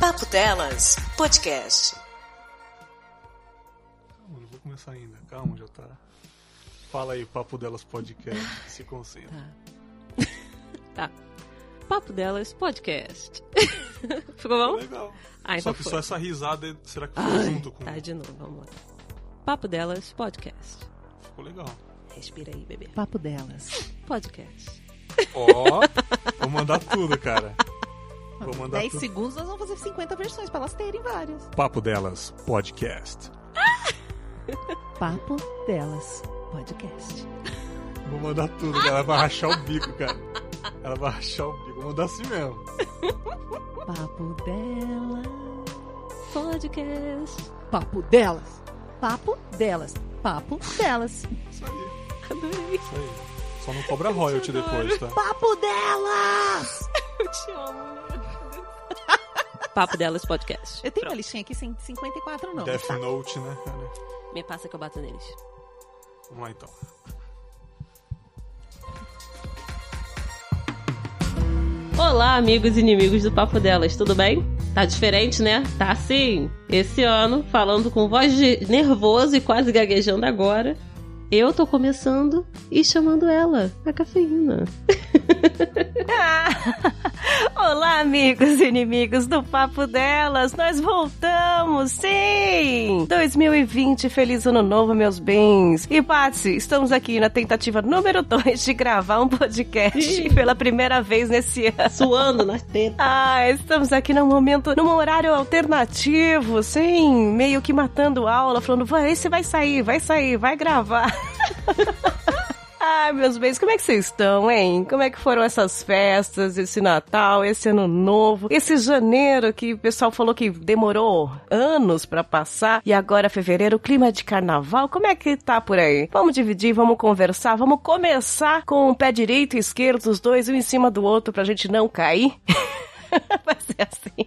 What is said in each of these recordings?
Papo Delas Podcast. Calma, não vou começar ainda. Calma, já tá. Fala aí, Papo Delas Podcast. Se concentra. Tá. Papo Delas Podcast. Ficou bom? Legal. Ah, só então que foi. só essa risada, será que foi Ai, junto com. Tá, de novo, vamos lá. Papo Delas Podcast. Ficou legal. Respira aí, bebê. Papo delas. Podcast. Ó, vou mandar tudo, cara. Vou mandar 10 tudo. segundos nós vamos fazer 50 versões pra elas terem várias. Papo Delas Podcast. Papo delas. Podcast. Vou mandar tudo, cara. Ela vai rachar o bico, cara. Ela vai rachar o bico. Vou mandar assim mesmo. Papo delas. Podcast. Papo delas. Papo delas. Papo delas. Isso aí, Adorei. isso aí. Só não cobra royalty depois, tá? Papo delas! Eu te amo, né? Papo Delas Podcast. Eu tenho uma listinha aqui sem 54 nomes, Death tá? Note, né? Me passa que eu bato neles. Vamos lá então. Olá, amigos e inimigos do Papo Delas, tudo bem? Tá diferente, né? Tá sim. Esse ano, falando com voz de nervoso e quase gaguejando agora, eu tô começando e chamando ela, a cafeína. Olá, amigos e inimigos do Papo Delas, nós voltamos, sim! 2020, feliz ano novo, meus bens. E, Patsy, estamos aqui na tentativa número 2 de gravar um podcast pela primeira vez nesse ano. Suando nas tetas. Ah, estamos aqui num momento, num horário alternativo, sim, meio que matando aula, falando, vai, esse vai sair, vai sair, vai gravar. Ai, meus bens, como é que vocês estão, hein? Como é que foram essas festas, esse Natal, esse Ano Novo, esse janeiro que o pessoal falou que demorou anos pra passar e agora fevereiro, clima de carnaval, como é que tá por aí? Vamos dividir, vamos conversar, vamos começar com o pé direito e esquerdo, os dois um em cima do outro pra gente não cair. Vai ser assim.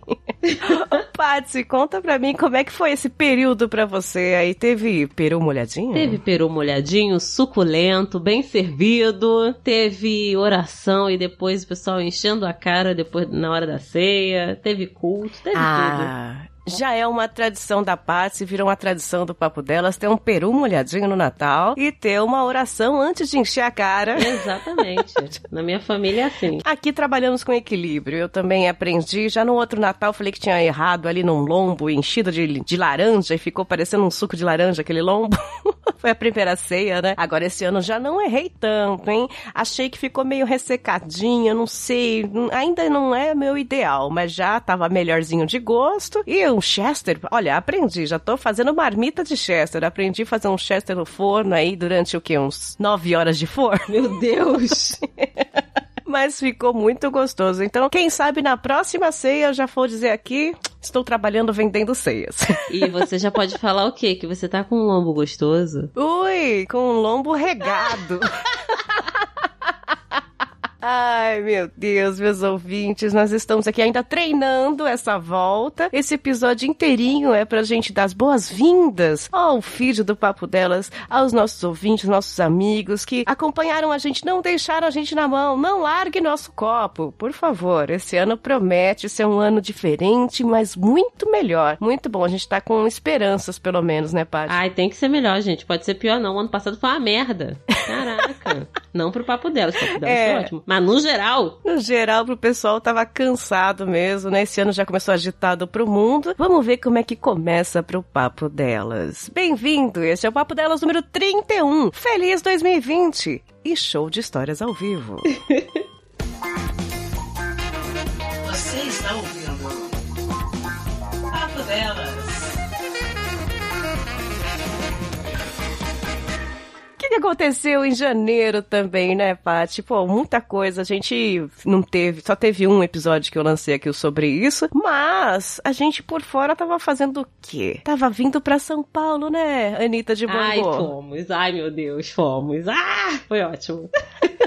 Patsy, conta pra mim como é que foi esse período pra você aí. Teve peru molhadinho? Teve peru molhadinho, suculento, bem servido. Teve oração e depois o pessoal enchendo a cara depois na hora da ceia. Teve culto, teve tudo. Já é uma tradição da Patsy, virou uma tradição do papo delas ter um peru molhadinho no Natal e ter uma oração antes de encher a cara. Exatamente. Na minha família é assim. Aqui trabalhamos com equilíbrio. Eu também aprendi. Já no outro Natal falei que tinha errado ali num lombo enchido de, de laranja e ficou parecendo um suco de laranja aquele lombo. Foi a primeira ceia, né? Agora esse ano já não errei tanto, hein? Achei que ficou meio ressecadinha, não sei. Ainda não é meu ideal, mas já tava melhorzinho de gosto. E um Chester, olha, aprendi. Já tô fazendo marmita de Chester. Aprendi a fazer um Chester no forno aí durante o quê? Uns nove horas de forno. Meu Deus! Mas ficou muito gostoso. Então, quem sabe na próxima ceia eu já vou dizer aqui, estou trabalhando vendendo ceias. E você já pode falar o quê? Que você tá com um lombo gostoso? Ui, com um lombo regado. Ai, meu Deus, meus ouvintes, nós estamos aqui ainda treinando essa volta. Esse episódio inteirinho é pra gente dar as boas-vindas ao feed do Papo Delas, aos nossos ouvintes, nossos amigos que acompanharam a gente, não deixaram a gente na mão. Não largue nosso copo, por favor. Esse ano promete ser um ano diferente, mas muito melhor. Muito bom, a gente tá com esperanças, pelo menos, né, Paty? Ai, tem que ser melhor, gente. Pode ser pior, não. O ano passado foi uma merda. Caraca. não pro papo delas. O papo delas É. foi ótimo. Mas no geral, No geral, pro pessoal tava cansado mesmo, né? Esse ano já começou agitado pro mundo. Vamos ver como é que começa pro Papo Delas. Bem-vindo, este é o Papo Delas número 31. Feliz 2020 e show de histórias ao vivo. aconteceu em janeiro também, né, Paty? Pô, muita coisa. A gente não teve, só teve um episódio que eu lancei aqui sobre isso, mas a gente por fora tava fazendo o quê? Tava vindo pra São Paulo, né, Anitta de ai, Bangô? fomos. Ai, meu Deus, fomos. Ah, foi ótimo.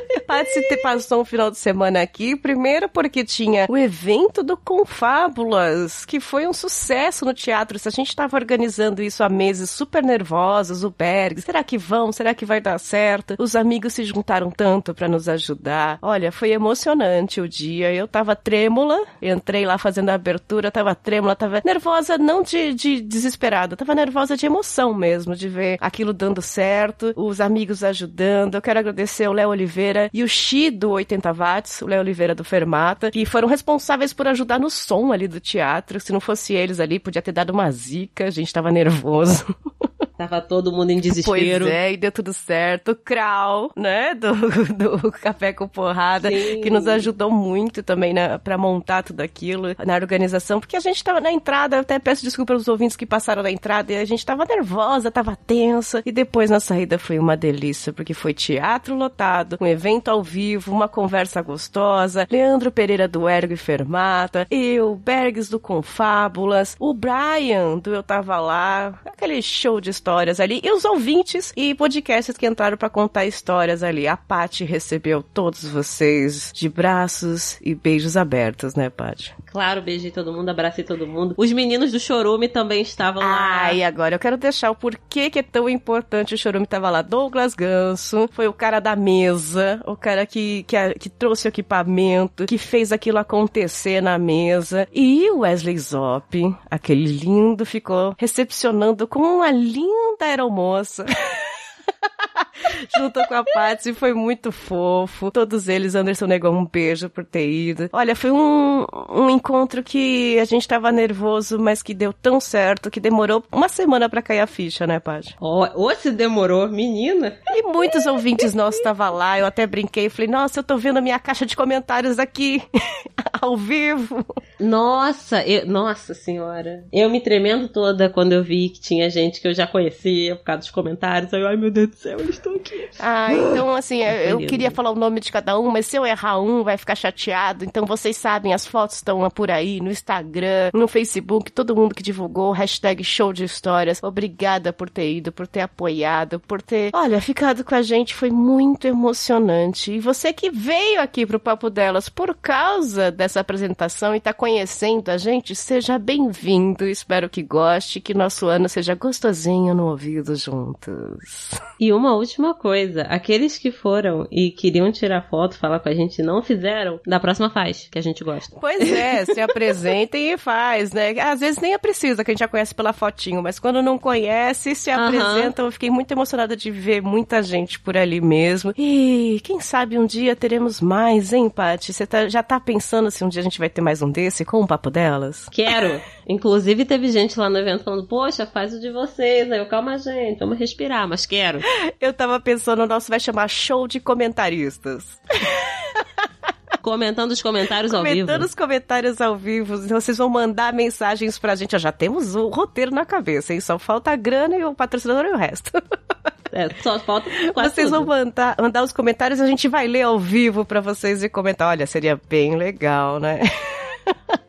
Te passou um final de semana aqui, primeiro porque tinha o evento do Confábulas, que foi um sucesso no teatro. Se a gente estava organizando isso há meses, super nervosos, o Berg, será que vão? Será que vai dar certo? Os amigos se juntaram tanto para nos ajudar. Olha, foi emocionante o dia. Eu tava trêmula, entrei lá fazendo a abertura, tava trêmula, tava nervosa, não de, de desesperada, tava nervosa de emoção mesmo, de ver aquilo dando certo, os amigos ajudando. Eu quero agradecer o Léo Oliveira e o Xi do 80 Watts, o Léo Oliveira do Fermata, que foram responsáveis por ajudar no som ali do teatro. Se não fosse eles ali, podia ter dado uma zica, a gente tava nervoso. Tava todo mundo em desespero. Pois é, e deu tudo certo. O Krau, né, do, do Café com Porrada, Sim. que nos ajudou muito também né, para montar tudo aquilo na organização, porque a gente tava na entrada, eu até peço desculpa aos ouvintes que passaram na entrada, e a gente tava nervosa, tava tensa, e depois na saída foi uma delícia, porque foi teatro lotado, um evento ao vivo, uma conversa gostosa, Leandro Pereira do Ergo e Fermata, eu, Bergs do Confábulas, o Brian do Eu Tava Lá, aquele show de histórias ali, e os ouvintes e podcasts que entraram para contar histórias ali. A Paty recebeu todos vocês de braços e beijos abertos, né, Paty? Claro, beijei todo mundo, abracei todo mundo. Os meninos do Chorume também estavam lá. Ah, e agora eu quero deixar o porquê que é tão importante o Chorume tava lá. Douglas Ganso foi o cara da mesa, o cara que, que, que trouxe o equipamento, que fez aquilo acontecer na mesa. E o Wesley Zop, aquele lindo, ficou recepcionando com uma linda aeromoça. junto com a Patsy, foi muito fofo. Todos eles, Anderson negou um beijo por ter ido. Olha, foi um, um encontro que a gente tava nervoso, mas que deu tão certo que demorou uma semana pra cair a ficha, né, Paty? Ou se demorou, menina. E muitos ouvintes nossos estavam lá, eu até brinquei, falei, nossa, eu tô vendo a minha caixa de comentários aqui, ao vivo. Nossa, eu- nossa senhora. Eu me tremendo toda quando eu vi que tinha gente que eu já conhecia por causa dos comentários. Aí, ai meu Deus do céu, eles estão aqui. Ah, então assim, eu, eu queria falar o nome de cada um, mas se eu errar um, vai ficar chateado. Então vocês sabem, as fotos estão por aí, no Instagram, no Facebook, todo mundo que divulgou, hashtag show de histórias. Obrigada por ter ido, por ter apoiado, por ter, olha, ficado com a gente, foi muito emocionante. E você que veio aqui pro Papo Delas por causa dessa apresentação e tá conhecendo a gente, seja bem-vindo. Espero que goste, que nosso ano seja gostosinho no ouvido juntos. E uma última coisa, aqueles que foram e queriam tirar foto, falar com a gente e não fizeram, da próxima faz, que a gente gosta. Pois é, se apresentem e faz, né? Às vezes nem é precisa, que a gente já conhece pela fotinho, mas quando não conhece, se Aham. apresentam. Eu fiquei muito emocionada de ver muita gente por ali mesmo. E quem sabe um dia teremos mais, hein, Paty? Você tá- já tá pensando se um dia a gente vai ter mais um desse com o papo delas? Quero. Inclusive teve gente lá no evento falando, poxa, faz o de vocês. Aí eu, calma gente, vamos respirar, mas quero. Eu tava pensando, o nosso vai chamar show de comentaristas. Comentando os comentários ao vivo. Comentando os comentários ao vivo. Então, vocês vão mandar mensagens pra gente. Ó, já temos o roteiro na cabeça, hein? Só falta a grana e o patrocinador e o resto. É, só falta quase vocês vão tudo. mandar, mandar os comentários a gente vai ler ao vivo pra vocês e comentar. Olha, seria bem legal, né?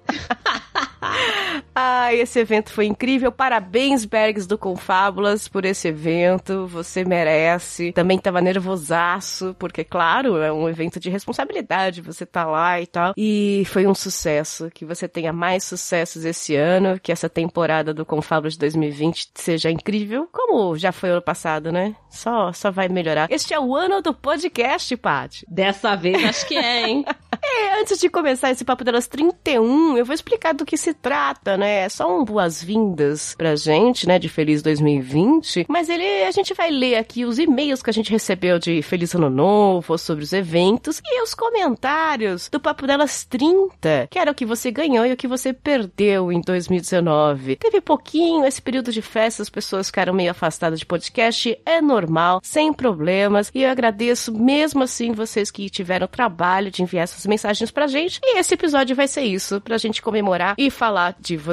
Ah, esse evento foi incrível. Parabéns, Bergs do Confábulas, por esse evento. Você merece. Também tava nervosaço, porque, claro, é um evento de responsabilidade. Você tá lá e tal. E foi um sucesso. Que você tenha mais sucessos esse ano. Que essa temporada do Confábulas de 2020 seja incrível, como já foi ano passado, né? Só, só vai melhorar. Este é o ano do podcast, Paty. Dessa vez acho que é, hein? É, antes de começar esse Papo Delas 31, eu vou explicar do que se trata, né? É só um boas-vindas pra gente, né? De Feliz 2020. Mas ele, a gente vai ler aqui os e-mails que a gente recebeu de Feliz Ano Novo, sobre os eventos e os comentários do Papo Delas 30, que era o que você ganhou e o que você perdeu em 2019. Teve pouquinho, esse período de festa, as pessoas ficaram meio afastadas de podcast, é normal, sem problemas. E eu agradeço mesmo assim vocês que tiveram o trabalho de enviar essas mensagens pra gente. E esse episódio vai ser isso, pra gente comemorar e falar de vocês.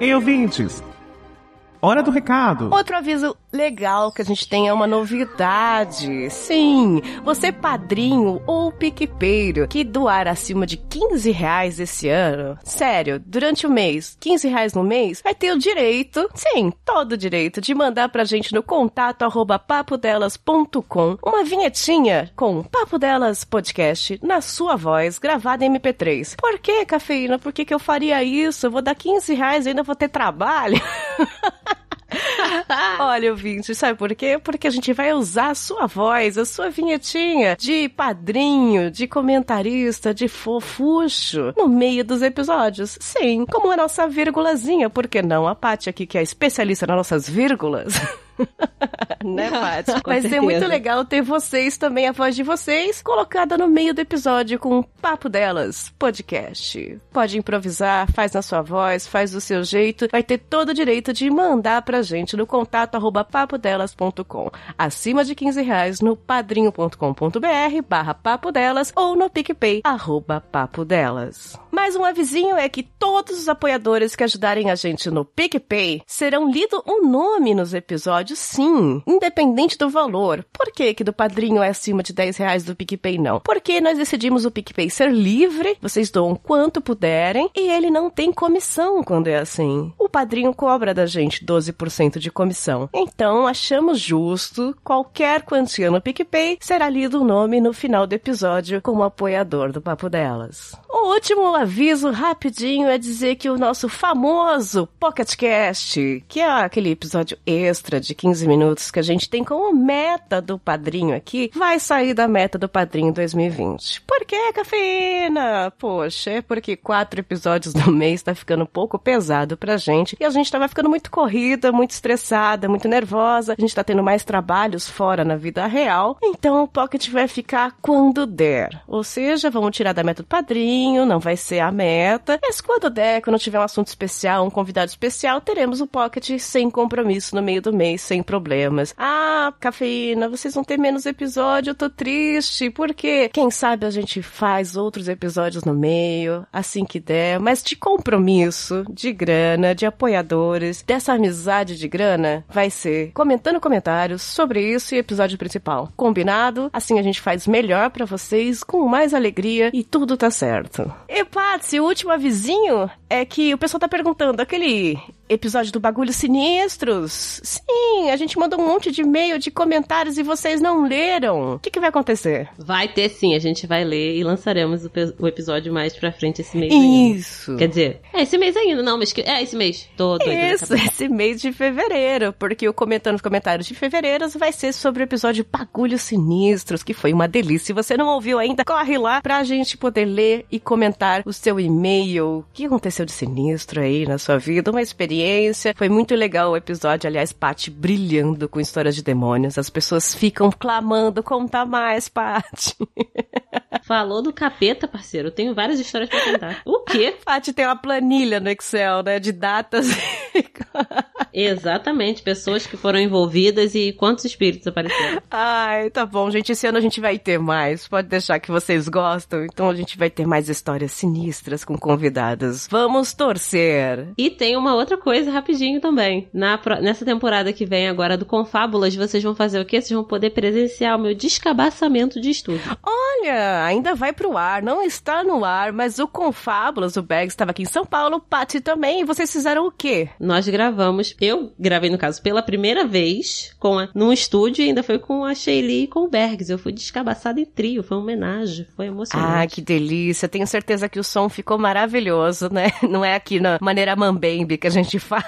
Ei, ouvintes! Hora do recado! Outro aviso legal que a gente tenha uma novidade. Sim, você padrinho ou piquepeiro que doar acima de 15 reais esse ano, sério, durante o mês, 15 reais no mês, vai ter o direito, sim, todo o direito, de mandar pra gente no contato arroba papodelas.com uma vinhetinha com Papo Delas Podcast na sua voz, gravada em MP3. Por que, cafeína? Por que, que eu faria isso? Eu vou dar 15 reais e ainda vou ter trabalho? Olha, ouvinte, sabe por quê? Porque a gente vai usar a sua voz, a sua vinhetinha de padrinho, de comentarista, de fofucho no meio dos episódios. Sim, como a nossa vírgulazinha, por que não? A Paty aqui, que é especialista nas nossas vírgulas. né, Paty? Vai ser muito legal ter vocês também, a voz de vocês, colocada no meio do episódio com o Papo Delas podcast. Pode improvisar, faz na sua voz, faz do seu jeito, vai ter todo o direito de mandar pra gente no contato arroba papodelas.com. Acima de 15 reais no padrinho.com.br barra papo delas ou no PicPay arroba papo delas. Mais um avisinho é que todos os apoiadores que ajudarem a gente no PicPay serão lido um nome nos episódios, sim, independente do valor. Por que que do padrinho é acima de 10 reais do PicPay não? Porque nós decidimos o PicPay ser livre, vocês doam quanto puderem, e ele não tem comissão quando é assim. O padrinho cobra da gente 12% de comissão. Então, achamos justo, qualquer quantia no PicPay será lido o nome no final do episódio como apoiador do Papo Delas. O último aviso rapidinho é dizer que o nosso famoso Pocket Cast, que é aquele episódio extra de 15 minutos que a gente tem como meta do padrinho aqui, vai sair da meta do padrinho 2020. Por que, cafeína? Poxa, é porque quatro episódios no mês tá ficando um pouco pesado pra gente e a gente tava ficando muito corrida, muito estressada, muito nervosa, a gente tá tendo mais trabalhos fora na vida real, então o Pocket vai ficar quando der. Ou seja, vamos tirar da meta do padrinho, não vai ser a meta, mas quando der, quando tiver um assunto especial, um convidado especial, teremos o Pocket sem compromisso no meio do mês, sem problemas. Ah, cafeína, vocês vão ter menos episódio, eu tô triste, porque quem sabe a gente faz outros episódios no meio, assim que der, mas de compromisso, de grana, de apoiadores, dessa amizade de grana, vai ser comentando comentários sobre isso e episódio principal. Combinado? Assim a gente faz melhor para vocês, com mais alegria e tudo tá certo. E Patsy, o último avisinho é que o pessoal tá perguntando, aquele episódio do Bagulho Sinistros? Sim, a gente mandou um monte de e-mail, de comentários e vocês não leram. O que, que vai acontecer? Vai ter sim, a gente vai ler e lançaremos o, o episódio mais pra frente esse mês ainda. Isso. Quer dizer, é esse mês ainda, não, mas que, é esse mês. Tô doida da Isso, esse mês de fevereiro, porque o Comentando os Comentários de Fevereiro vai ser sobre o episódio Bagulhos Sinistros, que foi uma delícia. Se você não ouviu ainda, corre lá pra gente poder ler e comentar o seu e-mail. O que aconteceu de sinistro aí na sua vida? Uma experiência. Foi muito legal o episódio, aliás, Paty brilhando com histórias de demônios. As pessoas ficam clamando, conta mais, Paty. Falou do capeta, parceiro. Eu tenho várias histórias pra contar. O quê? Paty tem uma planilha no Excel, né, de datas. Exatamente. Pessoas que foram envolvidas e quantos espíritos apareceram. Ai, tá bom, gente. Esse ano a gente vai ter mais. Pode deixar que vocês gostam. Então a gente vai ter mais histórias sinistras com convidadas. Vamos torcer. E tem uma outra coisa rapidinho também. Na, nessa temporada que vem agora do Confábulas, vocês vão fazer o quê? Vocês vão poder presenciar o meu descabaçamento de estudo. Olha, ainda vai pro ar. Não está no ar, mas o Confábulas, o Bags estava aqui em São Paulo, o Paty também. E vocês fizeram o quê? Nós gravamos, eu gravei no caso pela primeira vez com a, num estúdio e ainda foi com a Sheili e com o Bergs. Eu fui descabaçada em trio, foi uma homenagem, foi emocionante. Ah, que delícia. Tenho certeza que o som ficou maravilhoso, né? Não é aqui na maneira mambembe que a gente faz.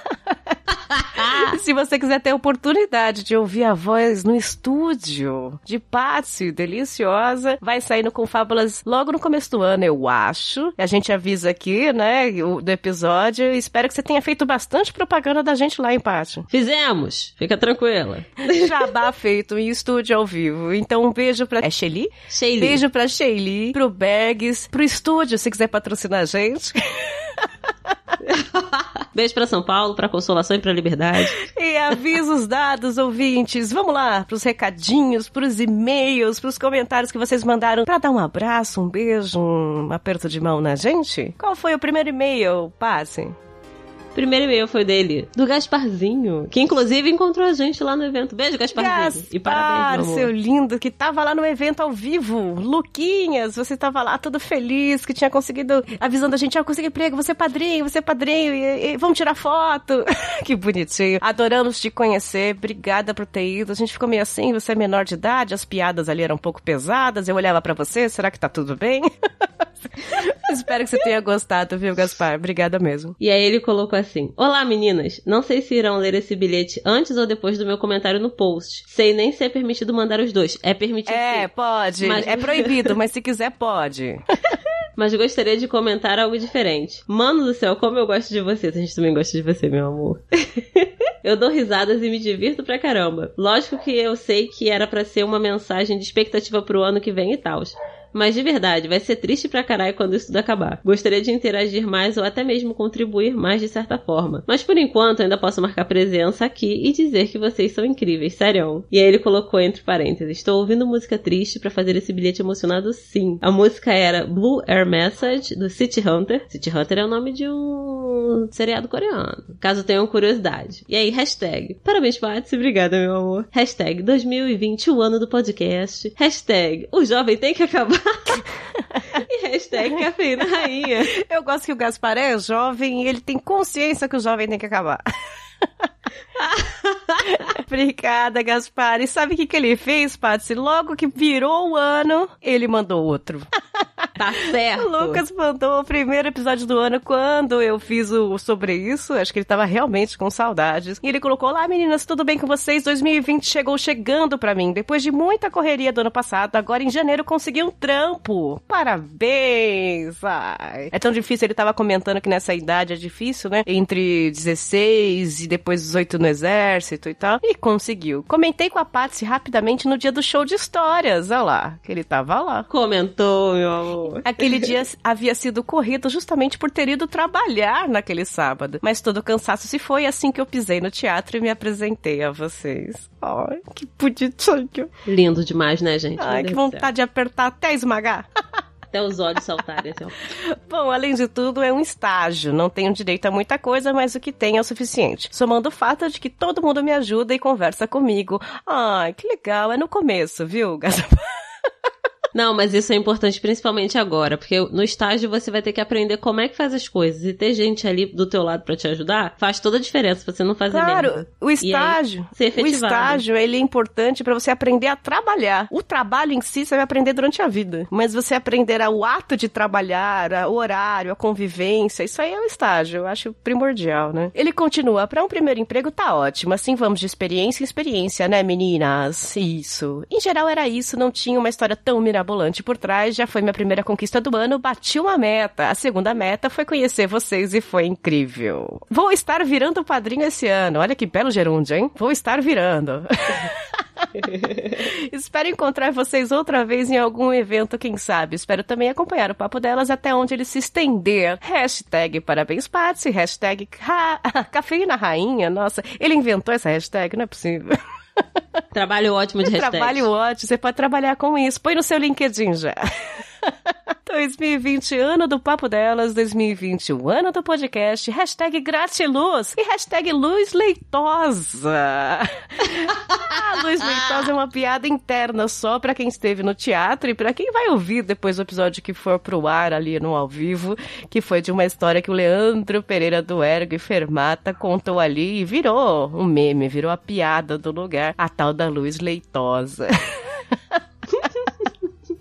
Se você quiser ter a oportunidade de ouvir a voz no estúdio de Patsy, deliciosa, vai sair no Confábulas logo no começo do ano, eu acho. A gente avisa aqui, né, o- do episódio. Espero que você tenha feito bastante propaganda da gente lá em Patsy. Fizemos, fica tranquila. Jabá feito em estúdio ao vivo. Então um beijo pra... É Shelly? Sheili. Beijo pra Sheili, pro Bergs, pro estúdio, se quiser patrocinar a gente. Beijo pra São Paulo, pra Consolação e pra Liberdade. E avisos dados, ouvintes. Vamos lá, pros recadinhos, pros e-mails, pros comentários que vocês mandaram pra dar um abraço, um beijo, um aperto de mão na gente. Qual foi o primeiro e-mail? Passe. Primeiro e-mail foi dele, do Gasparzinho, que inclusive encontrou a gente lá no evento. Beijo, Gasparzinho. e parabéns, meu amor. seu lindo, que tava lá no evento ao vivo. Luquinhas, você tava lá todo feliz, que tinha conseguido, avisando a gente, ah, eu consegui emprego, você é padrinho, você é padrinho, e, e vamos tirar foto. que bonitinho. Adoramos te conhecer, obrigada por ter ido. A gente ficou meio assim, você é menor de idade, as piadas ali eram um pouco pesadas, eu olhava para você, será que tá tudo bem? Espero que você tenha gostado, viu, Gaspar? Obrigada mesmo. E aí ele colocou assim: Olá, meninas. Não sei se irão ler esse bilhete antes ou depois do meu comentário no post. Sei nem se é permitido mandar os dois. É permitido. É, sim. pode. Mas- É proibido, mas se quiser, pode. Mas gostaria de comentar algo diferente. Mano do céu, como eu gosto de você. A gente também gosta de você, meu amor. eu dou risadas e me divirto pra caramba. Lógico que eu sei que era pra ser uma mensagem de expectativa pro ano que vem e tal. Mas de verdade, vai ser triste pra caralho quando isso tudo acabar. Gostaria de interagir mais ou até mesmo contribuir mais de certa forma. Mas por enquanto ainda posso marcar presença aqui e dizer que vocês são incríveis, sério. E aí ele colocou entre parênteses: Estou ouvindo música triste pra fazer esse bilhete emocionado sim. A música era Blue Air Message do City Hunter. City Hunter é o nome de um seriado coreano. Caso tenham curiosidade. E aí, hashtag. Parabéns, Patsy. Obrigada, meu amor. Hashtag 2020, o ano do podcast. Hashtag. O jovem tem que acabar. e hashtag cafeína rainha. Eu gosto que o Gaspar é jovem e ele tem consciência que o jovem tem que acabar. Obrigada, Gaspar. E sabe o que, que ele fez, Patsy? Logo que virou o ano, ele mandou outro. Tá certo. O Lucas mandou o primeiro episódio do ano quando eu fiz o sobre isso. Acho que ele tava realmente com saudades. E ele colocou: Olá, meninas, tudo bem com vocês? 2020 chegou chegando pra mim. Depois de muita correria do ano passado, agora em janeiro consegui um trampo. Parabéns! Ai. É tão difícil, ele tava comentando que nessa idade é difícil, né? Entre 16 e depois 18 no exército e tal. E conseguiu. Comentei com a Patsy rapidamente no dia do show de histórias. Olha lá, que ele tava lá. Comentou, meu amor. Aquele dia havia sido corrido justamente por ter ido trabalhar naquele sábado. Mas todo o cansaço se foi assim que eu pisei no teatro e me apresentei a vocês. Ai, que bonitinho. Lindo demais, né, gente? Ai, Meu que Deus vontade de apertar até esmagar. Até os olhos saltarem, assim. Bom, além de tudo, é um estágio. Não tenho direito a muita coisa, mas o que tem é o suficiente. Somando o fato de que todo mundo me ajuda e conversa comigo. Ai, que legal. É no começo, viu, Gaspar? Não, mas isso é importante principalmente agora, porque no estágio você vai ter que aprender como é que faz as coisas. E ter gente ali do teu lado pra te ajudar faz toda a diferença pra você não fazer Claro, merda. o estágio, ser o estágio, ele é importante pra você aprender a trabalhar. O trabalho em si você vai aprender durante a vida, mas você aprenderá o ato de trabalhar, o horário, a convivência, isso aí é o estágio, eu acho primordial, né? Ele continua, pra um primeiro emprego tá ótimo, assim vamos de experiência em experiência, né, meninas? Isso. Em geral era isso, não tinha uma história tão mirabolante por trás, já foi minha primeira conquista do ano, bati uma meta. A segunda meta foi conhecer vocês e foi incrível. Vou estar virando padrinho esse ano. Olha que belo gerúndio, hein? Vou estar virando. Espero encontrar vocês outra vez em algum evento, quem sabe. Espero também acompanhar o papo delas até onde ele se estender. Hashtag parabéns, Patsy. Hashtag cafeína rainha. Nossa, ele inventou essa hashtag, não é possível. Trabalho ótimo de hashtag. Trabalho ótimo, você pode trabalhar com isso. Põe no seu LinkedIn já. 2020, ano do Papo Delas, 2020, o ano do podcast, hashtag Gratiluz e hashtag Luz Leitosa. A Luz Leitosa é uma piada interna só pra quem esteve no teatro e pra quem vai ouvir depois do episódio que for pro ar ali no ao vivo, que foi de uma história que o Leandro Pereira do Ergo e Fermata contou ali e virou um meme, virou a piada do lugar, a tal da Luz Leitosa.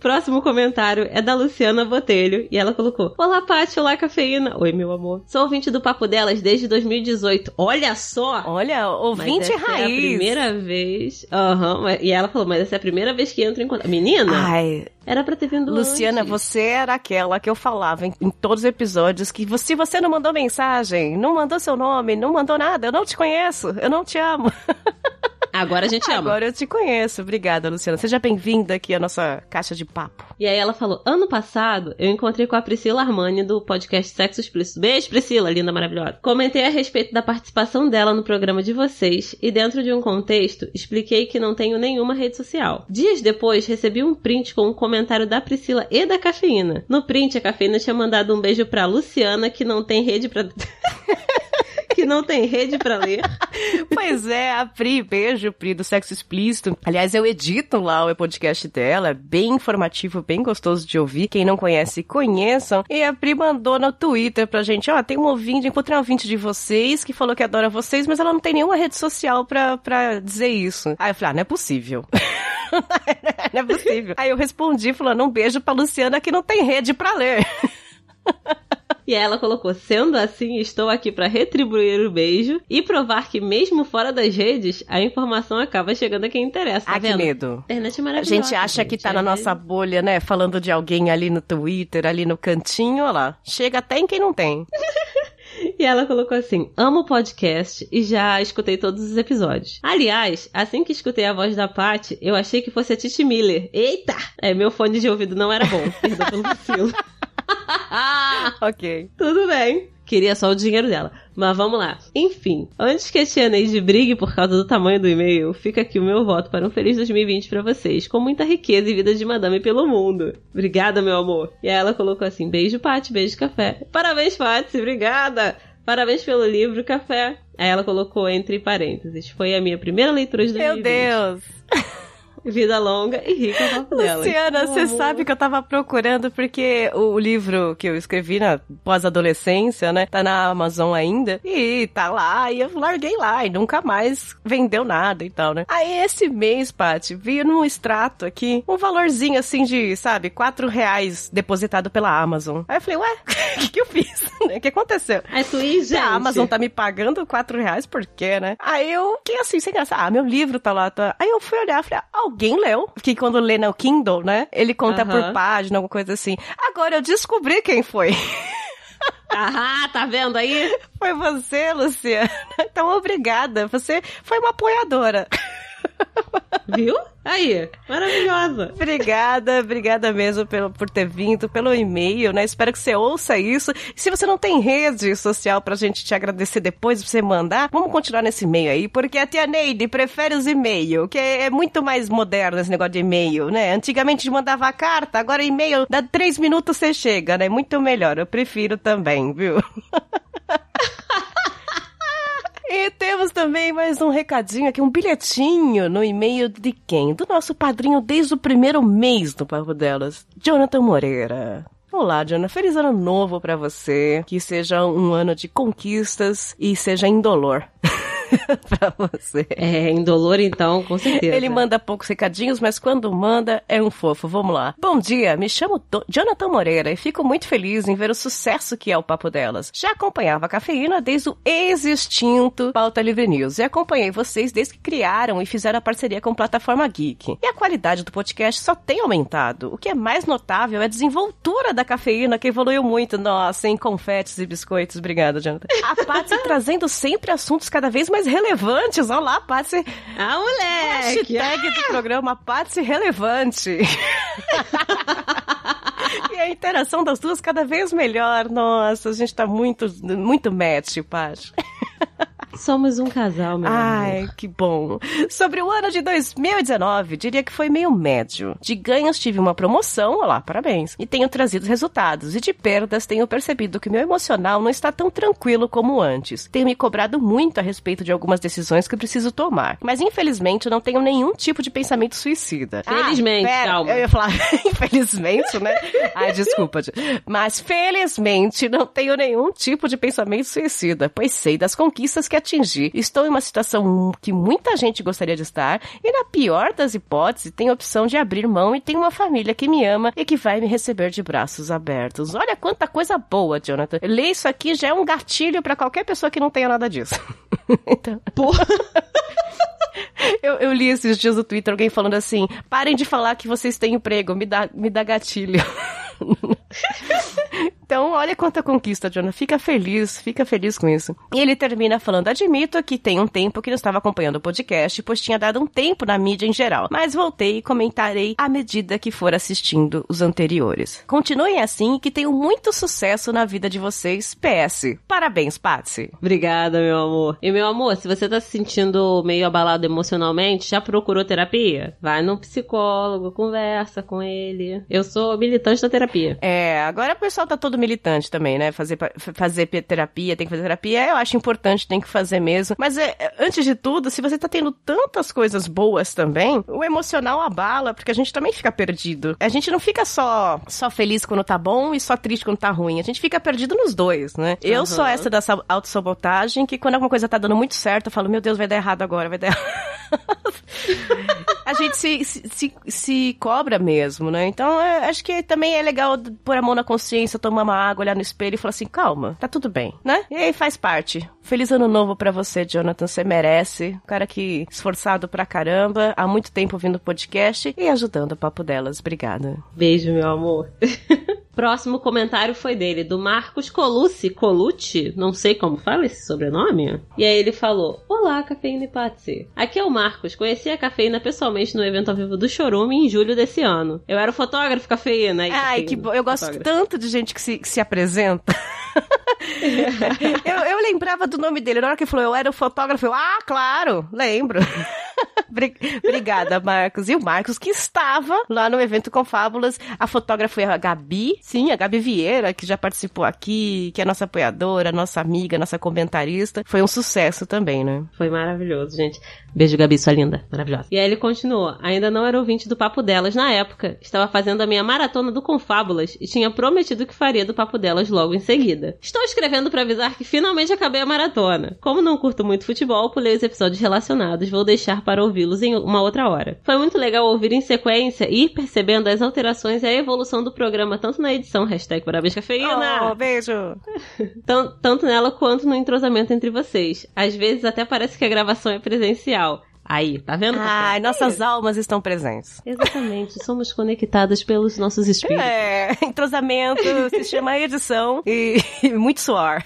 Próximo comentário é da Luciana Botelho e ela colocou: Olá, Paty, olá, cafeína. Oi, meu amor. Sou ouvinte do Papo Delas desde 2018. Olha só! Olha, Mas ouvinte essa raiz. É a primeira vez. Aham, mas- e ela falou, mas essa é a primeira vez que entra em contato. Menina, Ai, era pra ter vindo Luciana, antes. você era aquela que eu falava em, em todos os episódios que se você não mandou mensagem, não mandou seu nome, não mandou nada, eu não te conheço, eu não te amo. Agora a gente ama. Agora eu te conheço. Obrigada, Luciana. Seja bem-vinda aqui à nossa caixa de papo. E aí ela falou: ano passado eu encontrei com a Priscila Armani do podcast Sexo Explícito. Beijo, Priscila, linda, maravilhosa. Comentei a respeito da participação dela no programa de vocês e, dentro de um contexto, expliquei que não tenho nenhuma rede social. Dias depois, recebi um print com um comentário da Priscila e da Cafeína. No print, a Cafeína tinha mandado um beijo pra Luciana, que não tem rede pra. que não tem rede pra ler. Pois é, a Pri, beijo, Pri, do Sexo Explícito. Aliás, eu edito lá o podcast dela, é bem informativo, bem gostoso de ouvir. Quem não conhece, conheçam. E a Pri mandou no Twitter pra gente, ó, tem um ouvinte, encontrei um ouvinte de vocês que falou que adora vocês, mas ela não tem nenhuma rede social pra, pra dizer isso. Aí eu falei, ah, não é possível. não é possível. Aí eu respondi falando um beijo pra Luciana que não tem rede pra ler. E ela colocou: sendo assim, estou aqui para retribuir o beijo e provar que, mesmo fora das redes, a informação acaba chegando a quem interessa. Tá ah, que vendo? medo. Internet é A maravilhosa. gente acha que tá gente. na É- nossa bolha, né? Falando de alguém ali no Twitter, ali no cantinho, olha lá. Chega até em quem não tem. E ela colocou assim: amo o podcast e já escutei todos os episódios. Aliás, assim que escutei a voz da Paty, eu achei que fosse a Titi Miller. Eita! É, meu fone de ouvido não era bom. Perdão pelo vacilo. ok. Tudo bem. Queria só o dinheiro dela. Mas vamos lá. Enfim, antes que a tia Neide brigue por causa do tamanho do e-mail, fica aqui o meu voto para um feliz 2020 pra vocês, com muita riqueza e vida de madame pelo mundo. Obrigada, meu amor. E aí ela colocou assim: beijo, Paty, beijo, café. Parabéns, Paty, obrigada. Parabéns pelo livro, café. Aí ela colocou entre parênteses. Foi a minha primeira leitura de 2020. Meu Deus. Vida longa e rica papo dela. Luciana, você sabe que eu tava procurando porque o livro que eu escrevi na pós-adolescência, né? Tá na Amazon ainda. E tá lá, e eu larguei lá, e nunca mais vendeu nada e tal, né? Aí esse mês, Paty, vi num extrato aqui um valorzinho assim de, sabe, quatro reais depositado pela Amazon. Aí eu falei, ué, o que, que eu fiz? O que aconteceu? É Twitch, gente. A Amazon tá me pagando 4 reais, por quê, né? Aí eu fiquei assim, sem graça. Ah, meu livro tá lá, tá. Aí eu fui olhar, falei, ah, alguém leu? Porque quando lê no Kindle, né? Ele conta por página, alguma coisa assim. Agora eu descobri quem foi. Ah, tá vendo aí? Foi você, Luciana. Então, obrigada. Você foi uma apoiadora. Viu? Aí, maravilhosa. Obrigada, obrigada mesmo pelo, por ter vindo, pelo e-mail, né? Espero que você ouça isso. E se você não tem rede social pra gente te agradecer depois, pra você mandar, vamos continuar nesse e-mail aí, porque a tia Neide prefere os e-mail, que é muito mais moderno esse negócio de e-mail, né? Antigamente mandava carta, agora e-mail, dá três minutos você chega, né? Muito melhor, eu prefiro também, viu? E temos também mais um recadinho aqui, um bilhetinho no e-mail de quem? Do nosso padrinho desde o primeiro mês do Papo Delas, Jonathan Moreira. Olá, Jonathan. Feliz ano novo pra você. Que seja um ano de conquistas e seja indolor pra você. É, indolor então, com certeza. Ele manda poucos recadinhos, mas quando manda é um fofo. Vamos lá. Bom dia, me chamo Do- Jonathan Moreira e fico muito feliz em ver o sucesso que é o Papo Delas. Já acompanhava a cafeína desde o ex-extinto Pauta Livre News e acompanhei vocês desde que criaram e fizeram a parceria com a Plataforma Geek. E a qualidade do podcast só tem aumentado. O que é mais notável é a desenvoltura da cafeína, que evoluiu muito. Nossa, em confetes e biscoitos. Obrigada, Jonathan. A Patsy trazendo sempre assuntos cada vez mais relevantes. Olá, Patsy. Ah, moleque! Hashtag do programa Patsy Relevante. e a interação das duas cada vez melhor. Nossa, a gente tá muito, muito match, Paty. Somos um casal, meu amor. Ai, que bom. Sobre o ano de 2019, diria que foi meio médio. De ganhos tive uma promoção, olá, parabéns. E tenho trazido resultados. E de perdas tenho percebido que meu emocional não está tão tranquilo como antes. Tenho me cobrado muito a respeito de algumas decisões que preciso tomar. Mas infelizmente não tenho nenhum tipo de pensamento suicida. Felizmente, pera, calma. Eu ia falar, infelizmente, né? Ai, desculpa. Mas felizmente não tenho nenhum tipo de pensamento suicida, pois sei das conquistas que atingi. Estou em uma situação que muita gente gostaria de estar, e na pior das hipóteses, tenho a opção de abrir mão e tenho uma família que me ama e que vai me receber de braços abertos. Olha quanta coisa boa, Jonathan. Ler isso aqui já é um gatilho pra qualquer pessoa que não tenha nada disso. então, Porra. eu, eu li esses dias no Twitter alguém falando assim: parem de falar que vocês têm emprego, me dá, me dá gatilho. Então, olha quanta conquista, Jonah. Fica feliz, fica feliz com isso. E ele termina falando: Admito que tem um tempo que não estava acompanhando o podcast, pois tinha dado um tempo na mídia em geral. Mas voltei e comentarei à medida que for assistindo os anteriores. Continuem assim e que tenham muito sucesso na vida de vocês. PS. Parabéns, Patsy. Obrigada, meu amor. E meu amor, se você tá se sentindo meio abalado emocionalmente, já procurou terapia? Vai num psicólogo, conversa com ele. Eu sou militante da terapia terapia. É, agora o pessoal tá todo militante também, né? Fazer, fazer terapia, tem que fazer terapia, eu acho importante, tem que fazer mesmo. Mas é, é, antes de tudo, se você tá tendo tantas coisas boas também, o emocional abala, porque a gente também fica perdido. A gente não fica só, só feliz quando tá bom e só triste quando tá ruim. A gente fica perdido nos dois, né? Eu sou essa da sa- autossabotagem, que quando alguma coisa tá dando muito certo, eu falo, meu Deus, vai dar errado agora, vai dar errado. a gente se, se, se, se cobra mesmo, né? Então, é, acho que também é legal pôr a mão na consciência, tomar uma água, olhar no espelho e falar assim, calma, tá tudo bem, né? E aí faz parte. Feliz ano novo pra você, Jonathan, você merece. Um cara que esforçado pra caramba, há muito tempo ouvindo o podcast e ajudando o papo delas. Obrigada. Beijo, meu amor. Próximo comentário foi dele, do Marcos Colucci. Colucci? Não sei como fala esse sobrenome. E aí ele falou: Olá, Cafeína e Patsy. Aqui é o Marcos. Conheci a Cafeína pessoalmente no evento ao vivo do Chorume em julho desse ano. Eu era o fotógrafo Cafeína. aí, Ai, Cafeína, que bom. Eu gosto tanto de gente que se, que se apresenta. eu, eu lembrava do nome dele. Na hora que ele falou, eu era o fotógrafo, eu, ah, claro, lembro. Bri- Obrigada, Marcos. E o Marcos, que estava lá no evento com Fábulas. A fotógrafa foi a Gabi, sim, a Gabi Vieira, que já participou aqui, que é nossa apoiadora, nossa amiga, nossa comentarista. Foi um sucesso também, né? Foi maravilhoso, gente. Beijo, Gabi, sua linda. Maravilhosa. E aí ele continuou. Ainda não era ouvinte do Papo Delas na época. Estava fazendo a minha maratona do Confábulas e tinha prometido que faria do Papo Delas logo em seguida. Estou escrevendo para avisar que finalmente acabei a maratona. Como não curto muito futebol, pulei os episódios relacionados. Vou deixar para ouvi-los em uma outra hora. Foi muito legal ouvir em sequência e ir percebendo as alterações e a evolução do programa, tanto na edição hashtag Parabéns Cafeína. Oh, beijo. Tan- tanto nela quanto no entrosamento entre vocês. Às vezes até parece que a gravação é presencial. Aí, tá vendo? Ai, nossas almas estão presentes. Exatamente, somos conectadas pelos nossos espíritos. É, entrosamento, se chama edição e, e muito suor.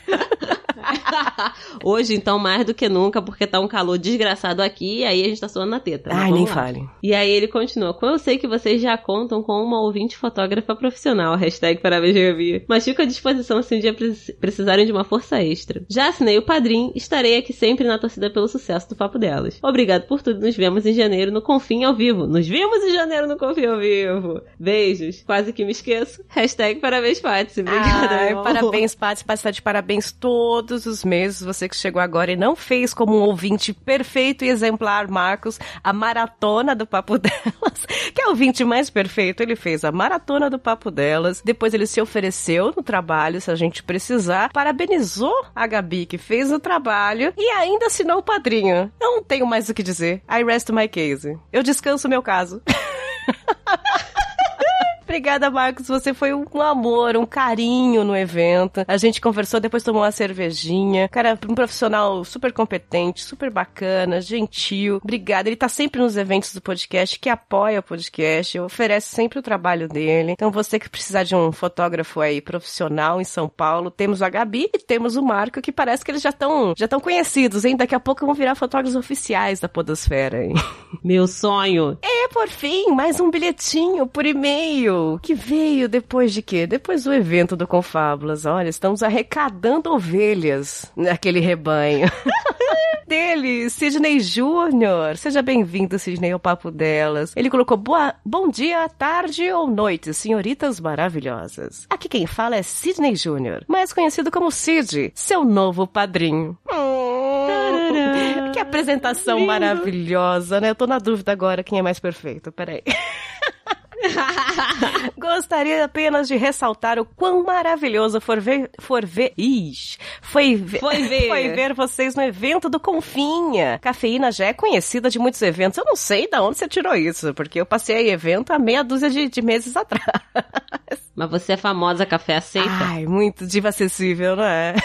Hoje, então, mais do que nunca, porque tá um calor desgraçado aqui e aí a gente tá suando na teta. né? Ai, nem lá. fale. E aí ele continua. Eu sei que vocês já contam com uma ouvinte fotógrafa profissional, hashtag parabéns, Gabi. Mas fico à disposição se um dia precis- precisarem de uma força extra. Já assinei o padrinho, estarei aqui sempre na torcida pelo sucesso do papo delas. Obrigado por tudo, nos vemos em janeiro no Confim ao vivo. Nos vimos em janeiro no Confim ao vivo. Beijos. Quase que me esqueço. Hashtag parabéns, Patsy. Obrigada, Ai, parabéns, Paty. Paty tá de parabéns todos os meses. Você que chegou agora e não fez como um ouvinte perfeito e exemplar, Marcos, a maratona do Papo Delas. Que é o ouvinte mais perfeito. Ele fez a maratona do Papo Delas. Depois ele se ofereceu no trabalho, se a gente precisar. Parabenizou a Gabi, que fez o trabalho. E ainda assinou o padrinho. Não tenho mais o que dizer. I rest my case. Eu descanso meu caso. Obrigada, Marcos. Você foi um amor, um carinho no evento. A gente conversou, depois tomou uma cervejinha. Cara, um profissional super competente, super bacana, gentil. Obrigada. Ele tá sempre nos eventos do podcast, que apoia o podcast, oferece sempre o trabalho dele. Então, você que precisar de um fotógrafo aí profissional em São Paulo, temos a Gabi e temos o Marco, que parece que eles já estão já tão conhecidos, hein? Daqui a pouco vão virar fotógrafos oficiais da Podosfera, hein? Meu sonho. E por fim, mais um bilhetinho por e-mail que veio depois de quê? Depois do evento do Confábulas. Olha, estamos arrecadando ovelhas naquele rebanho. Dele, Sidney Júnior. Seja bem-vindo, Sidney, ao papo delas. Ele colocou boa, bom dia, tarde ou noite, senhoritas maravilhosas. Aqui quem fala é Sidney Júnior, mais conhecido como Sid, seu novo padrinho. Que apresentação Lindo. maravilhosa, né? Eu tô na dúvida agora quem é mais perfeito. Peraí. Gostaria apenas de ressaltar o quão maravilhoso for ver. For ver. Ixi, foi ver. Foi ver. Foi ver vocês no evento do Confinha. Cafeína já é conhecida de muitos eventos. Eu não sei de onde você tirou isso, porque eu passei evento há meia dúzia de, de meses atrás. Mas você é famosa, café aceita? Ai, muito diva acessível, não é?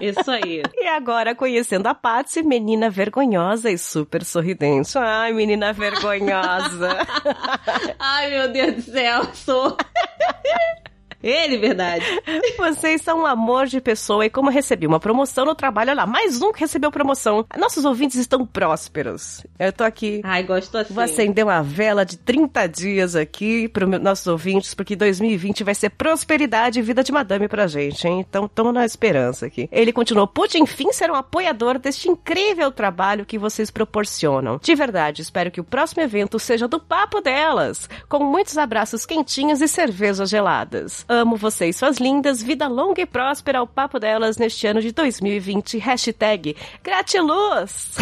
Isso aí. E agora, conhecendo a Patsy, menina vergonhosa e super sorridente. Ai, menina vergonhosa. Ai, meu Deus do céu, sou. Ele, verdade. Vocês são um amor de pessoa e como recebi uma promoção no trabalho, olha lá, mais um que recebeu promoção. Nossos ouvintes estão prósperos. Eu tô aqui. Ai, gosto assim. Vou acender uma vela de 30 dias aqui para os nossos ouvintes, porque 2020 vai ser prosperidade e vida de madame pra gente, hein? Então, tamo na esperança aqui. Ele continuou, pude enfim ser um apoiador deste incrível trabalho que vocês proporcionam. De verdade, espero que o próximo evento seja do papo delas, com muitos abraços quentinhos e cervejas geladas. Amo vocês, suas lindas. Vida longa e próspera ao papo delas neste ano de 2020. Hashtag gratiluz.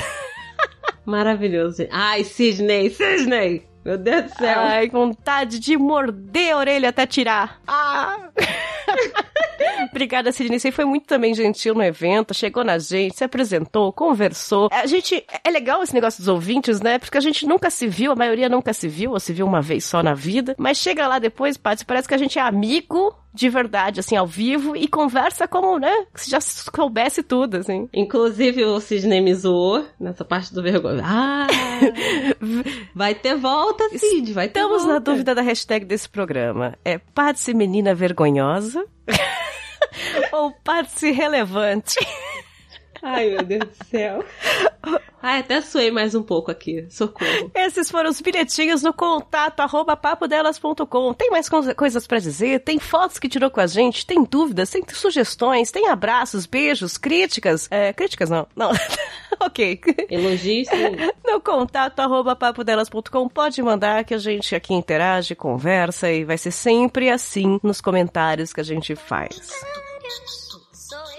Maravilhoso. Ai, Sidney, Sidney. Meu Deus do céu. Ai, vontade de morder a orelha até tirar. Ah! Obrigada, Sidney. Você foi muito também gentil no evento, chegou na gente, se apresentou, conversou. A gente. É legal esse negócio dos ouvintes, né? Porque a gente nunca se viu, a maioria nunca se viu, ou se viu uma vez só na vida. Mas chega lá depois, Paty, parece que a gente é amigo de verdade, assim, ao vivo, e conversa como, né? Se já soubesse tudo, assim. Inclusive, o Sidney me zoou nessa parte do vergonha. Ah! vai ter volta, Sid, vai ter Estamos volta. na dúvida da hashtag desse programa. É Patsy Menina Vergonhosa? ou Patsy Relevante? Ai, meu Deus do céu. Ai, até suei mais um pouco aqui. Socorro. Esses foram os bilhetinhos no contato arroba papodelas.com. Tem mais co- coisas pra dizer? Tem fotos que tirou com a gente? Tem dúvidas? Tem sugestões? Tem abraços, beijos, críticas? É, críticas não. Não. ok. Elogios. No contato arroba papodelas.com pode mandar que a gente aqui interage, conversa e vai ser sempre assim nos comentários que a gente faz.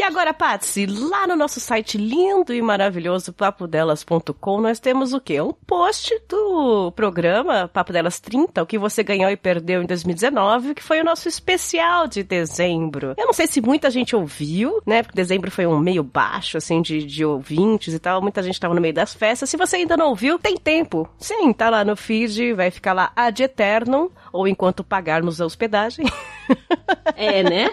Agora, Patsy, lá no nosso site lindo e maravilhoso papodelas.com, nós temos o quê? Um post do programa Papo Delas 30, o que você ganhou e perdeu em 2019, que foi o nosso especial de dezembro. Eu não sei se muita gente ouviu, né? Porque dezembro foi um meio baixo, assim, de, de ouvintes e tal. Muita gente tava no meio das festas. Se você ainda não ouviu, tem tempo. Sim, tá lá no feed, vai ficar lá ad eternum, ou enquanto pagarmos a hospedagem. É, né?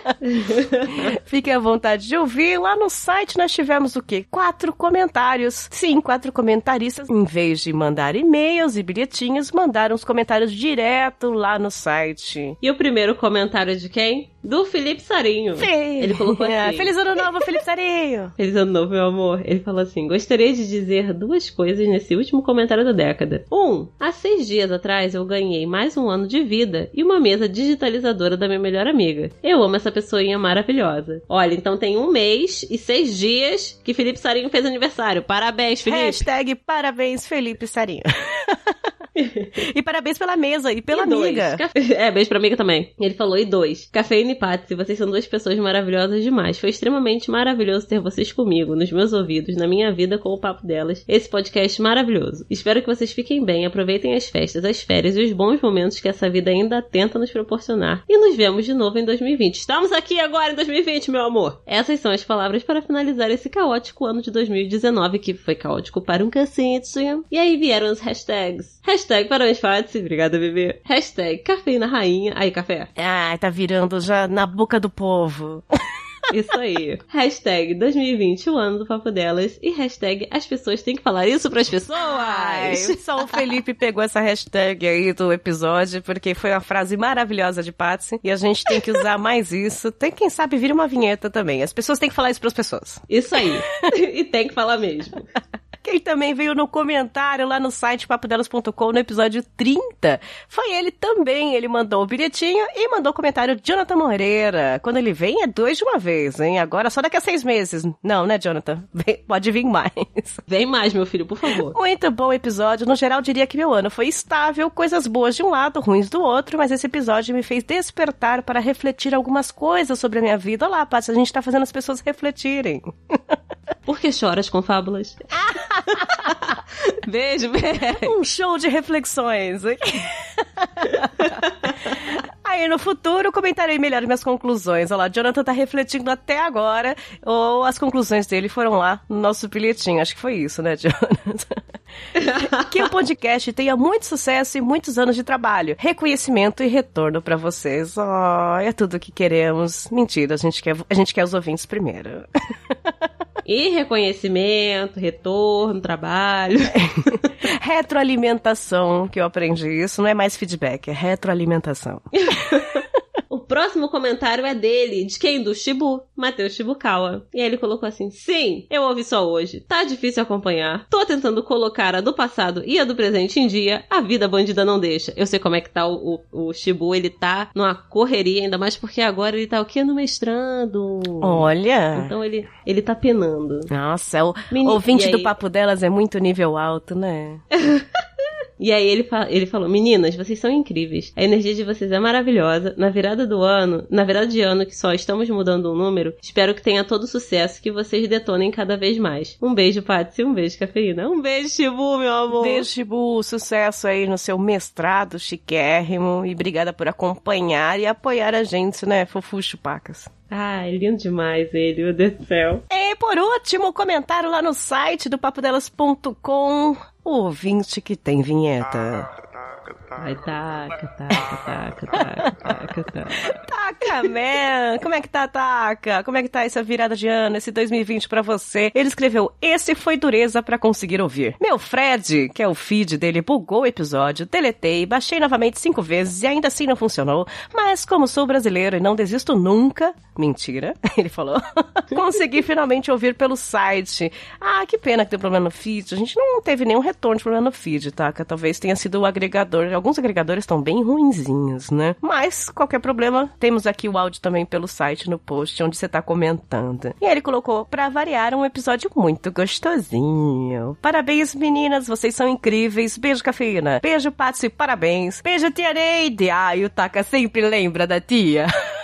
Fiquem à vontade de ouvir. Lá no site nós tivemos o quê? Quatro comentários. Sim, quatro comentaristas. Em vez de mandar e-mails e bilhetinhos, mandaram os comentários direto lá no site. E o primeiro comentário é de quem? Do Felipe Sarinho. Ele colocou assim. Feliz ano novo, Felipe Sarinho! Feliz ano novo, meu amor. Ele falou assim: gostaria de dizer duas coisas nesse último comentário da década. Um, há seis dias atrás eu ganhei mais um ano de vida e uma mesa digitalizadora da minha melhor amiga. Eu amo essa pessoinha maravilhosa. Olha, então tem um mês e seis dias que Felipe Sarinho fez aniversário. Parabéns, Felipe. Hashtag parabéns, Felipe Sarinho. e parabéns pela mesa e pela E dois, amiga. cafe- É, beijo pra amiga também. Ele falou, e dois. Cafeína e Patsy, vocês são duas pessoas maravilhosas demais. Foi extremamente maravilhoso ter vocês comigo, nos meus ouvidos, na minha vida com o papo delas. Esse podcast maravilhoso. Espero que vocês fiquem bem, aproveitem as festas, as férias e os bons momentos que essa vida ainda tenta nos proporcionar. E nos vemos de novo em 2020. Estamos aqui agora em 2020, meu amor. Essas são as palavras para finalizar esse caótico ano de 2019, que foi caótico para um cacete. E aí vieram as hashtags. Hashtag parabéns, Patsy. Obrigada, bebê. Hashtag cafeína rainha. Aí, café. Ai, tá virando já na boca do povo. Isso aí. hashtag 2020, o ano do papo delas. E hashtag as pessoas têm que falar isso pras pessoas. Ai, só o Felipe pegou essa hashtag aí do episódio, porque foi uma frase maravilhosa de Patsy. E a gente tem que usar mais isso. Tem, quem sabe, vira uma vinheta também. As pessoas têm que falar isso pras pessoas. Isso aí. e tem que falar mesmo. Quem também veio no comentário lá no site papodelas.com no episódio 30 foi ele também. Ele mandou o bilhetinho e mandou o comentário Jonathan Moreira. Quando ele vem é dois de uma vez, hein? Agora só daqui a seis meses. Não, né, Jonathan? Vem- pode vir mais. Vem mais, meu filho, por favor. Muito bom episódio. No geral, diria que meu ano foi estável, coisas boas de um lado, ruins do outro, mas esse episódio me fez despertar para refletir algumas coisas sobre a minha vida. Olá, Paty, a gente tá fazendo as pessoas refletirem. Por que choras com fábulas? Beijo, beijo. Um show de reflexões. Aí no futuro comentarei melhor minhas conclusões. Olha lá, Jonathan tá refletindo até agora, ou as conclusões dele foram lá no nosso bilhetinho. Acho que foi isso, né, Jonathan? que o podcast tenha muito sucesso e muitos anos de trabalho, reconhecimento e retorno pra vocês. Oh, é tudo que queremos. Mentira, a gente quer, a gente quer os ouvintes primeiro. E reconhecimento, retorno, trabalho. Retroalimentação, que eu aprendi isso, não é mais feedback, é retroalimentação. Próximo comentário é dele, de quem? Do Shibu, Matheus Shibukawa. E aí ele colocou assim: Sim, eu ouvi só hoje. Tá difícil acompanhar. Tô tentando colocar a do passado e a do presente em dia. A vida bandida não deixa. Eu sei como é que tá o, o, o Shibu, ele tá numa correria, ainda mais porque agora ele tá o quê? No mestrado. Olha. Então ele, ele tá penando. Nossa, o Meni- ouvinte do papo delas é muito nível alto, né? E aí ele, fa ele falou: Meninas, vocês são incríveis. A energia de vocês é maravilhosa. Na virada do ano, na virada de ano que só estamos mudando um número, espero que tenha todo o sucesso que vocês detonem cada vez mais. Um beijo, Patsy. Um beijo, cafeína. Um beijo, Shibu, meu amor. Beijo, Shibu. Sucesso aí no seu mestrado chiquérrimo. E obrigada por acompanhar e apoiar a gente, né, fofucho pacas. Ai, lindo demais ele, meu Deus do céu. E por último, comentário lá no site do papodelas.com. O ouvinte que tem vinheta. Vai, taca, taca, taca, taca, taca, taca. Taca, man! Como é que tá, Taca? Como é que tá essa virada de ano, esse 2020 pra você? Ele escreveu, esse foi dureza pra conseguir ouvir. Meu Fred, que é o feed dele, bugou o episódio, deletei, baixei novamente cinco vezes e ainda assim não funcionou. Mas como sou brasileiro e não desisto nunca, mentira, ele falou, consegui finalmente ouvir pelo site. Ah, que pena que deu problema no feed. A gente não teve nenhum retorno de problema no feed, Taca. Talvez tenha sido o agregador. Alguns agregadores estão bem ruinzinhos, né? Mas, qualquer problema, temos aqui o áudio também pelo site no post onde você tá comentando. E ele colocou, pra variar, um episódio muito gostosinho. Parabéns, meninas, vocês são incríveis. Beijo, cafeína. Beijo, Patsy, parabéns. Beijo, tia Neide. Ai, o Taka sempre lembra da tia.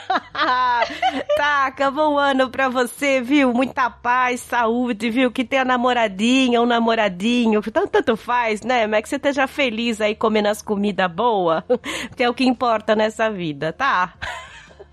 Taca, bom ano pra você, viu? Muita paz, saúde, viu? Que tenha namoradinha ou namoradinho, tanto, tanto faz, né? Mas que você esteja feliz aí comendo as comidas boas, que é o que importa nessa vida, tá?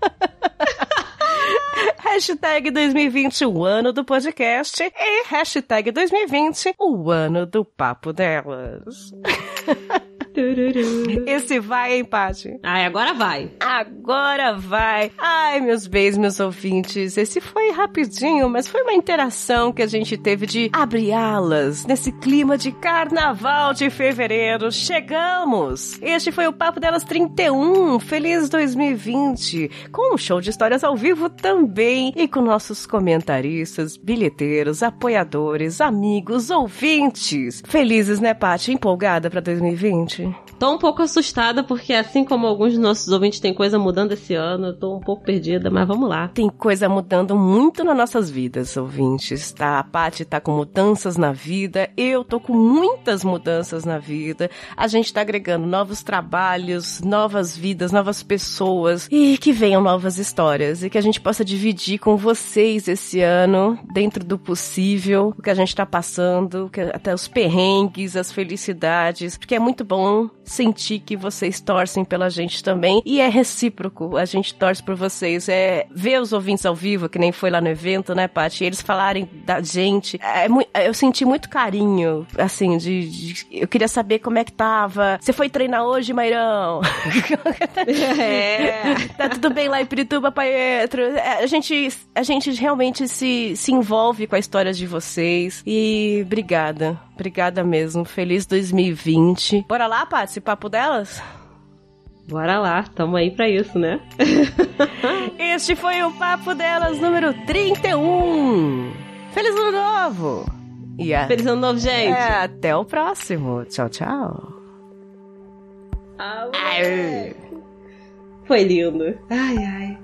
hashtag 2020, o ano do podcast. E hashtag 2020, o ano do papo delas. Esse vai, hein, Paty? Ai, agora vai. Agora vai. Ai, meus beijos, meus ouvintes. Esse foi rapidinho, mas foi uma interação que a gente teve de abrir alas nesse clima de carnaval de fevereiro. Chegamos! Este foi o Papo Delas 31. Feliz 2020. Com um show de histórias ao vivo também. E com nossos comentaristas, bilheteiros, apoiadores, amigos, ouvintes. Felizes, né, Paty? Empolgada pra 2020? Tô um pouco assustada porque, assim como alguns dos nossos ouvintes, tem coisa mudando esse ano. Eu tô um pouco perdida, mas vamos lá. Tem coisa mudando muito nas nossas vidas, ouvintes. Tá? A Paty tá com mudanças na vida, eu tô com muitas mudanças na vida. A gente tá agregando novos trabalhos, novas vidas, novas pessoas. E que venham novas histórias. E que a gente possa dividir com vocês esse ano, dentro do possível, o que a gente tá passando, até os perrengues, as felicidades. Porque é muito bom sentir que vocês torcem pela gente também. E é recíproco, a gente torce por vocês. É ver os ouvintes ao vivo, que nem foi lá no evento, né, Paty? Eles falarem da gente. É, eu senti muito carinho, assim, de, de, Eu queria saber como é que tava. Você foi treinar hoje, Mairão? é. tá tudo bem lá em Pirituba, Paetro? É, a gente, a gente realmente se, se envolve com a história de vocês. E obrigada. Obrigada mesmo. Feliz 2020. Bora lá, Paty, papo delas? Bora lá, tamo aí pra isso, né? este foi o Papo Delas número 31. Feliz ano novo! E a... Feliz ano novo, gente! É, até o próximo. Tchau, tchau. Ai. Foi lindo. Ai, ai.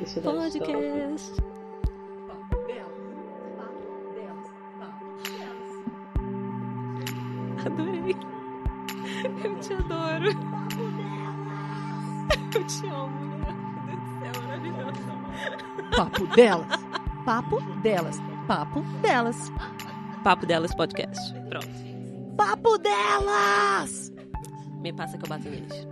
Deixa eu Podcast. Adorei. Eu te adoro. Eu te amo, né? Meu Deus do céu, maravilhoso. Papo delas. Papo delas. Papo delas. Papo delas podcast. Pronto. Papo delas! Me passa que eu bato neles.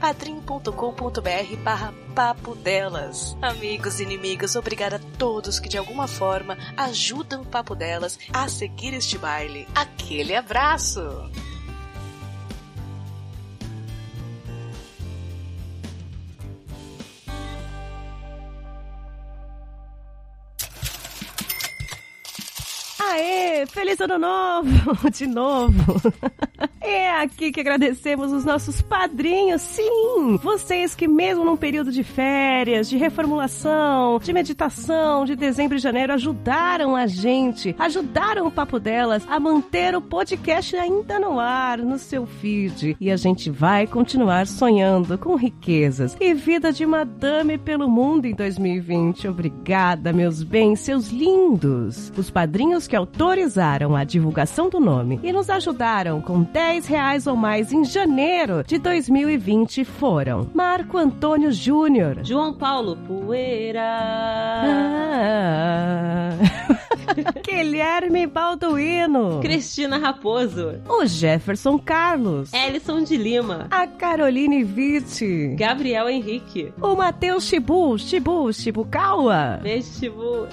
padrim.com.br barra papo delas. Amigos e inimigas, obrigada a todos que de alguma forma ajudam o Papo Delas a seguir este baile. Aquele abraço! Aê, feliz ano novo! De novo! É aqui que agradecemos os nossos padrinhos, sim! Vocês que mesmo num período de férias, de reformulação, de meditação, de dezembro e janeiro, ajudaram a gente, ajudaram o Papo Delas a manter o podcast ainda no ar, no seu feed. E a gente vai continuar sonhando com riquezas e vida de madame pelo mundo em 2020. Obrigada, meus bens, seus lindos! Os padrinhos que autorizaram a divulgação do nome e nos ajudaram com 10 reais ou mais em janeiro de 2020 foram Marco Antônio Júnior, João Paulo Poeira, ah, Guilherme Balduino, Cristina Raposo, o Jefferson Carlos, Ellison de Lima, a Caroline Vitti, Gabriel Henrique, o Matheus Chibu, Chibu, Chibukawa, Beijo, Chibu,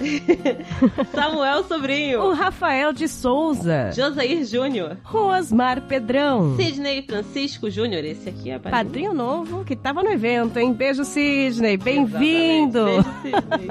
Samuel Sobrinho, o Rafael de Souza, Josair Júnior, o Osmar Pedrão, Sidney Francisco Júnior, esse aqui é padrinho. Padrinho novo que tava no evento, hein? Beijo, Sidney. Bem-vindo.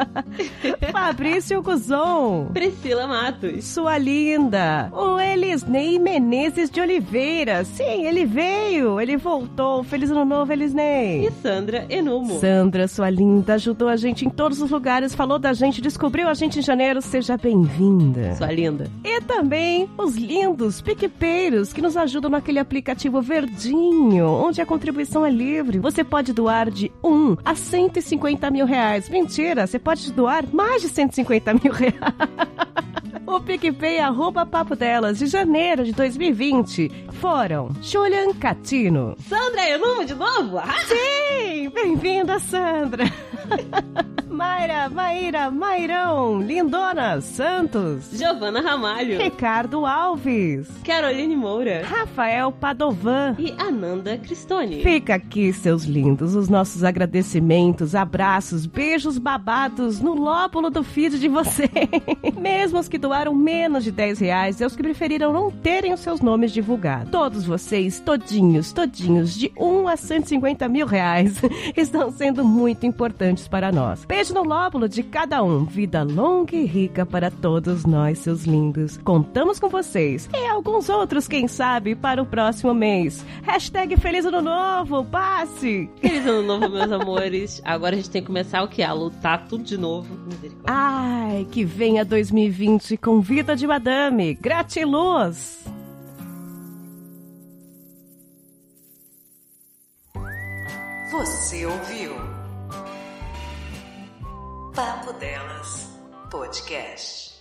Fabrício Guzon. Priscila Matos, Sua linda. O Elisnei Menezes de Oliveira. Sim, ele veio. Ele voltou. Feliz ano novo, Elisnei. e Sandra Enumo. Sandra, sua linda, ajudou a gente em todos os lugares, falou da gente, descobriu a gente em janeiro. Seja bem-vinda. Sua linda. E também os lindos PicPeiros que nos ajudam naquele aplicativo verdinho, onde a contribuição é livre. Você pode doar de 1 a 150 mil reais. Mentira, você pode doar mais de 150 mil reais. O PicPay arroba papo delas de janeiro de 2020 foram Julian Catino. Sandra Enumo de novo? Ah! Sim, bem-vinda, Sandra. Mayra, Maíra, Mairão, Lindona, Santos. Giovana Ramalho, Ricardo Alves. Caroline Moura Rafael Padovan. e Ananda Cristone. Fica aqui, seus lindos, os nossos agradecimentos, abraços, beijos babados no lóbulo do feed de vocês. Mesmo os que doaram menos de 10 reais e os que preferiram não terem os seus nomes divulgados. Todos vocês, todinhos, todinhos, de 1 a 150 mil reais, estão sendo muito importantes para nós. Beijo no lóbulo de cada um. Vida longa e rica para todos nós, seus lindos. Contamos com vocês. E alguns outros, quem sabe, para o próximo mês. Hashtag Feliz Ano Novo, passe! Feliz ano novo, meus amores. Agora a gente tem que começar o que? A lutar tudo de novo. Ai, que venha 2020 com vida de madame. Gratiluz! Você ouviu? Papo Delas Podcast.